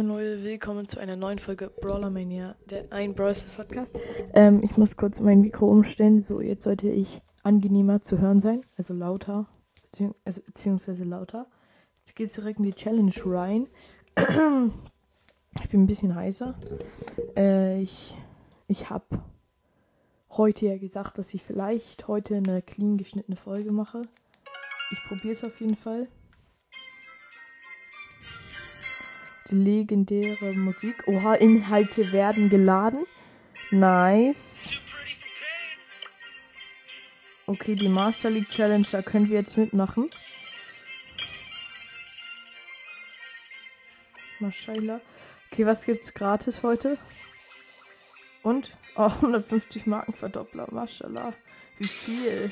Leute, willkommen zu einer neuen Folge Brawler Mania, der ein Brawl Podcast. Ähm, ich muss kurz mein Mikro umstellen, so jetzt sollte ich angenehmer zu hören sein, also lauter, bezieh also, beziehungsweise lauter. Jetzt geht's direkt in die Challenge rein. ich bin ein bisschen heißer. Äh, ich ich habe heute ja gesagt, dass ich vielleicht heute eine clean geschnittene Folge mache. Ich probiere es auf jeden Fall. Legendäre Musik. Oha, Inhalte werden geladen. Nice. Okay, die Master League Challenge, da können wir jetzt mitmachen. Maschallah. Okay, was gibt's gratis heute? Und? Oh, 150 Marken Verdoppler. Maschallah. Wie viel?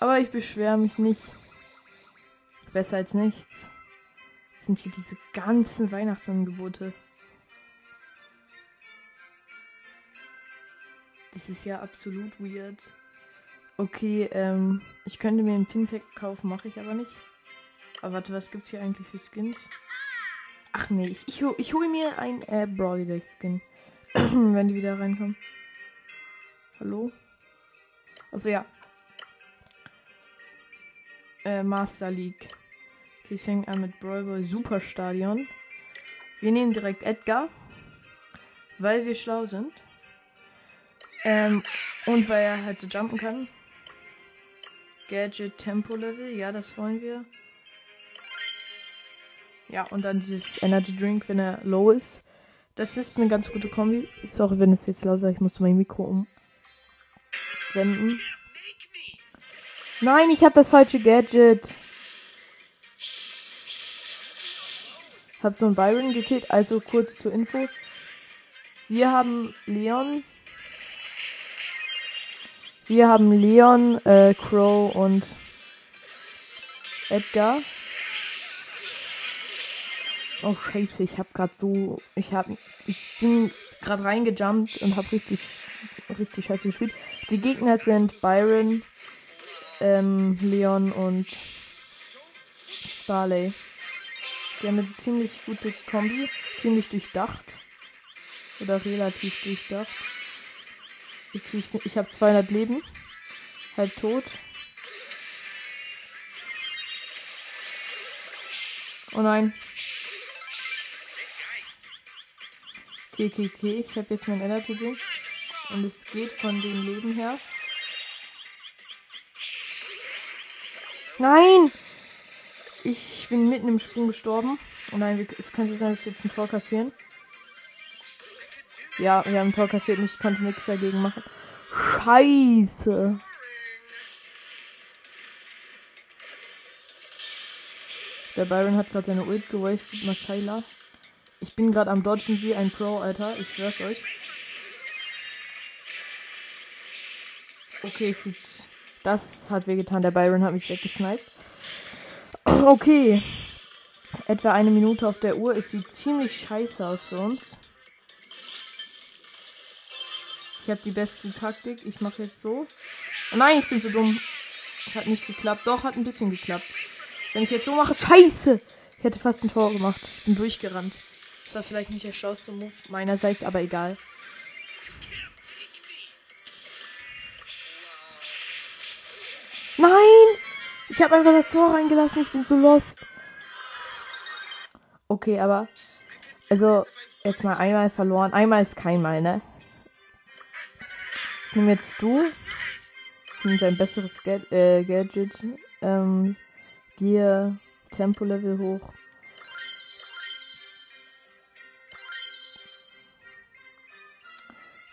Aber ich beschwere mich nicht. Besser als nichts sind hier diese ganzen Weihnachtsangebote. Das ist ja absolut weird. Okay, ähm, ich könnte mir ein Pinpack kaufen, mache ich aber nicht. Aber warte, was gibt's hier eigentlich für Skins? Ach nee, ich, ich, ich hole mir ein äh, Brawly Skin. wenn die wieder reinkommen. Hallo? Also ja. Äh, Master League. Okay, es fängt an mit Brawl Ball Superstadion. Wir nehmen direkt Edgar, weil wir schlau sind. Ähm, und weil er halt so jumpen kann. Gadget Tempo Level, ja, das wollen wir. Ja, und dann dieses Energy Drink, wenn er low ist. Das ist eine ganz gute Kombi. Sorry, wenn es jetzt laut war, ich musste mein Mikro umwenden. Nein, ich habe das falsche Gadget. Hab so einen Byron gekillt, also kurz zur Info. Wir haben Leon. Wir haben Leon, äh, Crow und Edgar. Oh scheiße, ich hab grad so. Ich hab. Ich bin grad reingejumpt und hab richtig. richtig scheiße gespielt. Die Gegner sind Byron, ähm, Leon und Barley. Die haben eine ziemlich gute Kombi. Ziemlich durchdacht. Oder relativ durchdacht. Okay, ich, ich habe 200 Leben. Halb tot. Oh nein. Okay, okay, okay. Ich habe jetzt mein Energy Drink. Und es geht von dem Leben her. Nein! Ich bin mitten im Sprung gestorben. Oh nein, es könnte sein, dass wir jetzt ein Tor kassieren. Ja, wir haben ein Tor kassiert und ich konnte nichts dagegen machen. Scheiße. Der Byron hat gerade seine Ult gewastet, Maschallah. Ich bin gerade am Dodgen wie ein Pro, Alter. Ich schwör's euch. Okay. Das hat wehgetan. Der Byron hat mich weggesniped. Okay. Etwa eine Minute auf der Uhr. Es sieht ziemlich scheiße aus für uns. Ich habe die beste Taktik. Ich mache jetzt so. Oh nein, ich bin so dumm. Hat nicht geklappt. Doch, hat ein bisschen geklappt. Wenn ich jetzt so mache, scheiße! Ich hätte fast ein Tor gemacht. Ich bin durchgerannt. Das war vielleicht nicht der schlauste Move meinerseits, aber egal. Ich habe einfach das Tor reingelassen. Ich bin so lost. Okay, aber. Also, jetzt mal einmal verloren. Einmal ist kein Mal, ne? Nimm jetzt du. Nimm dein besseres Gad äh, Gadget. Ähm, Gear, Tempo-Level hoch.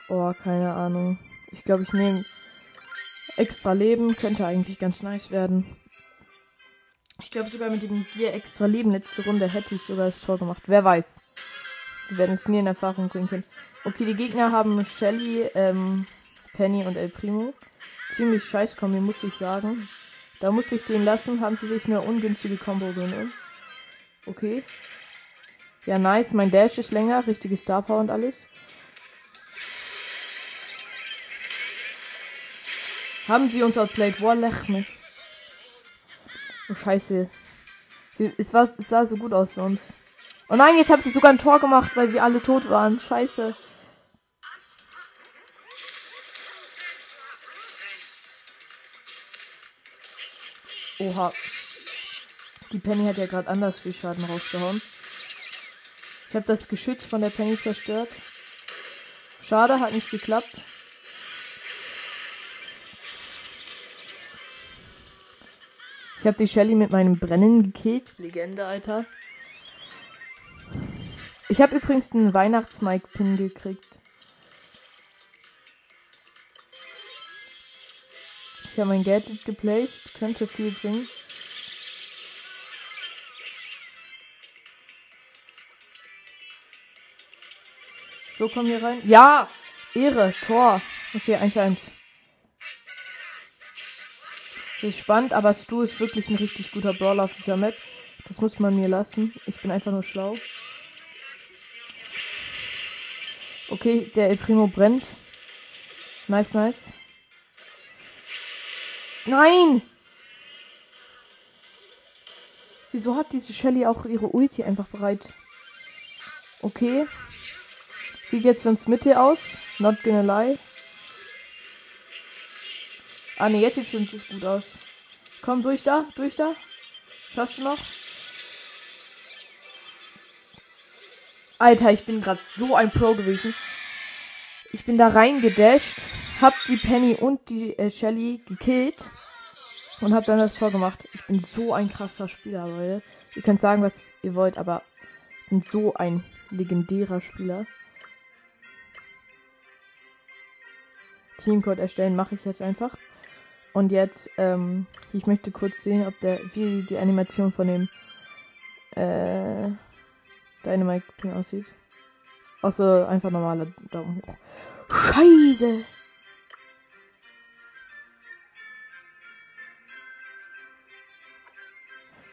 Oh, keine Ahnung. Ich glaube, ich nehme extra Leben. Könnte eigentlich ganz nice werden. Ich glaube sogar mit dem Gear extra Leben letzte Runde hätte ich sogar das Tor gemacht. Wer weiß. Wir werden es nie in Erfahrung bringen können. Okay, die Gegner haben Shelly, ähm, Penny und El Primo. Ziemlich scheiß Kombi, muss ich sagen. Da muss ich den lassen, haben sie sich eine ungünstige Combo genommen. Okay. Ja, nice. Mein Dash ist länger, richtige Star Power und alles. Haben sie uns outplayed? Boah, lech Oh, scheiße. Es, war, es sah so gut aus für uns. Oh nein, jetzt habe ich sogar ein Tor gemacht, weil wir alle tot waren. Scheiße. Oha. Die Penny hat ja gerade anders viel Schaden rausgehauen. Ich habe das Geschütz von der Penny zerstört. Schade, hat nicht geklappt. Ich habe die Shelly mit meinem Brennen gekillt. Legende, Alter. Ich habe übrigens einen Weihnachts-Mike-Pin gekriegt. Ich habe mein Gadget geplaced. Könnte viel bringen. So, komm hier rein. Ja! Ehre, Tor. Okay, 1-1. Ist spannend, aber Stu ist wirklich ein richtig guter Brawler auf dieser Map. Das muss man mir lassen. Ich bin einfach nur schlau. Okay, der El Primo brennt. Nice, nice. Nein! Wieso hat diese Shelly auch ihre Ulti einfach bereit? Okay. Sieht jetzt für uns Mitte aus. Not gonna lie. Ah ne, jetzt sieht es gut aus. Komm, durch da, durch da. Schaffst du noch? Alter, ich bin gerade so ein Pro gewesen. Ich bin da reingedasht hab die Penny und die äh, Shelly gekillt und hab dann das Tor gemacht. Ich bin so ein krasser Spieler, Leute. Ihr könnt sagen, was ihr wollt, aber ich bin so ein legendärer Spieler. Teamcode erstellen mache ich jetzt einfach. Und jetzt, ähm, ich möchte kurz sehen, ob der, wie die Animation von dem, äh, Dynamite Pin aussieht. Außer einfach normaler Daumen hoch. Scheiße!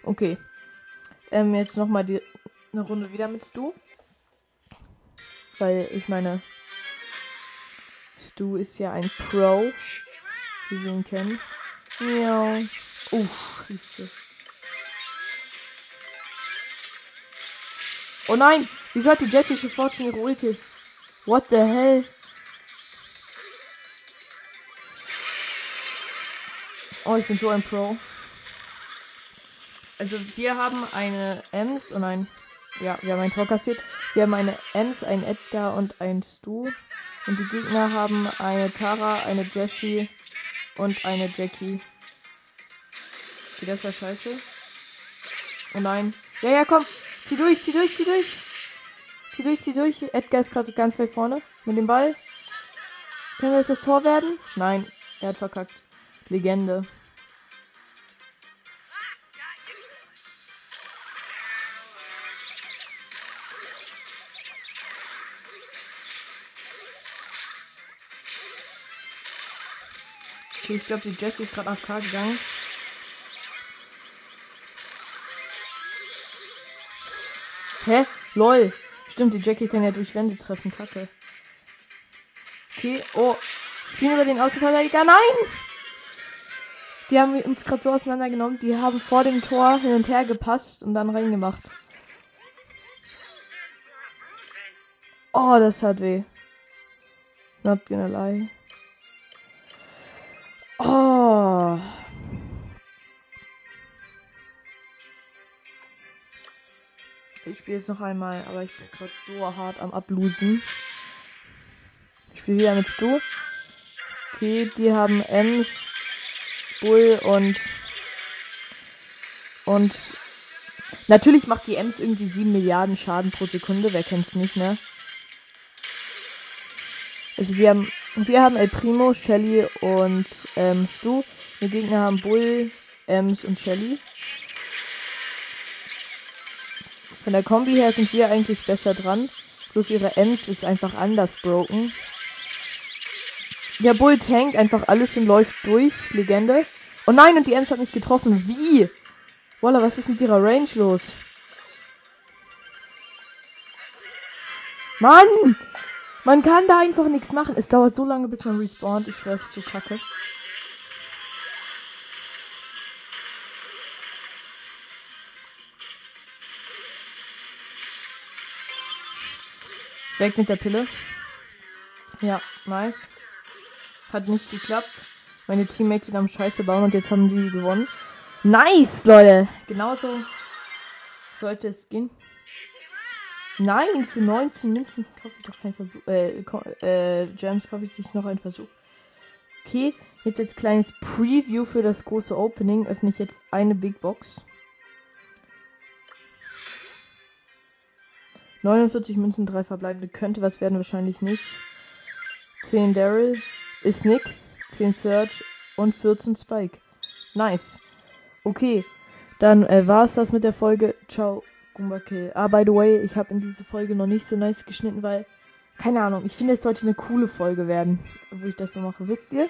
Okay. Ähm, jetzt nochmal die eine Runde wieder mit Stu. Weil ich meine, Stu ist ja ein Pro, wie wir ihn kennen. Ja. Uff, scheiße. Oh nein! Wieso hat die Jessie sofort schon ihre Ulti? What the hell? Oh, ich bin so ein Pro. Also wir haben eine Ems und ein. Ja, wir haben ein Tor kassiert. Wir haben eine Ems, ein Edgar und ein Stu. Und die Gegner haben eine Tara, eine Jessie und eine Jackie. Geht das ja scheiße? Oh nein. Ja, ja, komm. Zieh durch, zieh durch, zieh durch. Zieh durch, zieh durch. Edgar ist gerade ganz weit vorne mit dem Ball. Können wir jetzt das Tor werden? Nein, er hat verkackt. Legende. Okay, ich glaube, die Jessie ist gerade AFK gegangen. Hä? Lol. Stimmt, die Jackie kann ja durch Wände treffen. Kacke. Okay, oh. Spielen wir den Außenverteidiger? Nein! Die haben uns gerade so auseinandergenommen. Die haben vor dem Tor hin und her gepasst und dann reingemacht. Oh, das hat weh. Not gonna lie. Spiele jetzt noch einmal, aber ich bin gerade so hart am Ablosen. Ich spiele wieder mit Stu. Okay, die haben Ems, Bull und. Und. Natürlich macht die Ems irgendwie 7 Milliarden Schaden pro Sekunde. Wer kennt's nicht, ne? Also wir haben wir haben El Primo, Shelly und ähm, Stu. Die Gegner haben Bull, Ems und Shelly. Von der Kombi her sind wir eigentlich besser dran. Bloß ihre Ems ist einfach anders broken. Der Bull tankt einfach alles und läuft durch. Legende. Oh nein, und die Ems hat mich getroffen. Wie? Walla, was ist mit ihrer Range los? Mann! Man kann da einfach nichts machen. Es dauert so lange, bis man respawnt. Ich schwör's, ist so kacke. Weg mit der Pille. Ja, nice. Hat nicht geklappt. Meine Teammates sind am Scheiße bauen und jetzt haben die gewonnen. Nice, Leute. Genauso sollte es gehen. Nein, für 19 Münzen kaufe ich doch keinen Versuch. Äh, äh, Gems kaufe ich sich noch einen Versuch. Okay, jetzt als kleines Preview für das große Opening öffne ich jetzt eine Big Box. 49 Münzen, drei verbleibende. Könnte was werden, wahrscheinlich nicht. 10 Daryl. Ist nix. 10 Search und 14 Spike. Nice. Okay. Dann äh, war es das mit der Folge. Ciao, Gumbake. Ah, by the way, ich habe in diese Folge noch nicht so nice geschnitten, weil, keine Ahnung, ich finde, es sollte eine coole Folge werden, wo ich das so mache. Wisst ihr?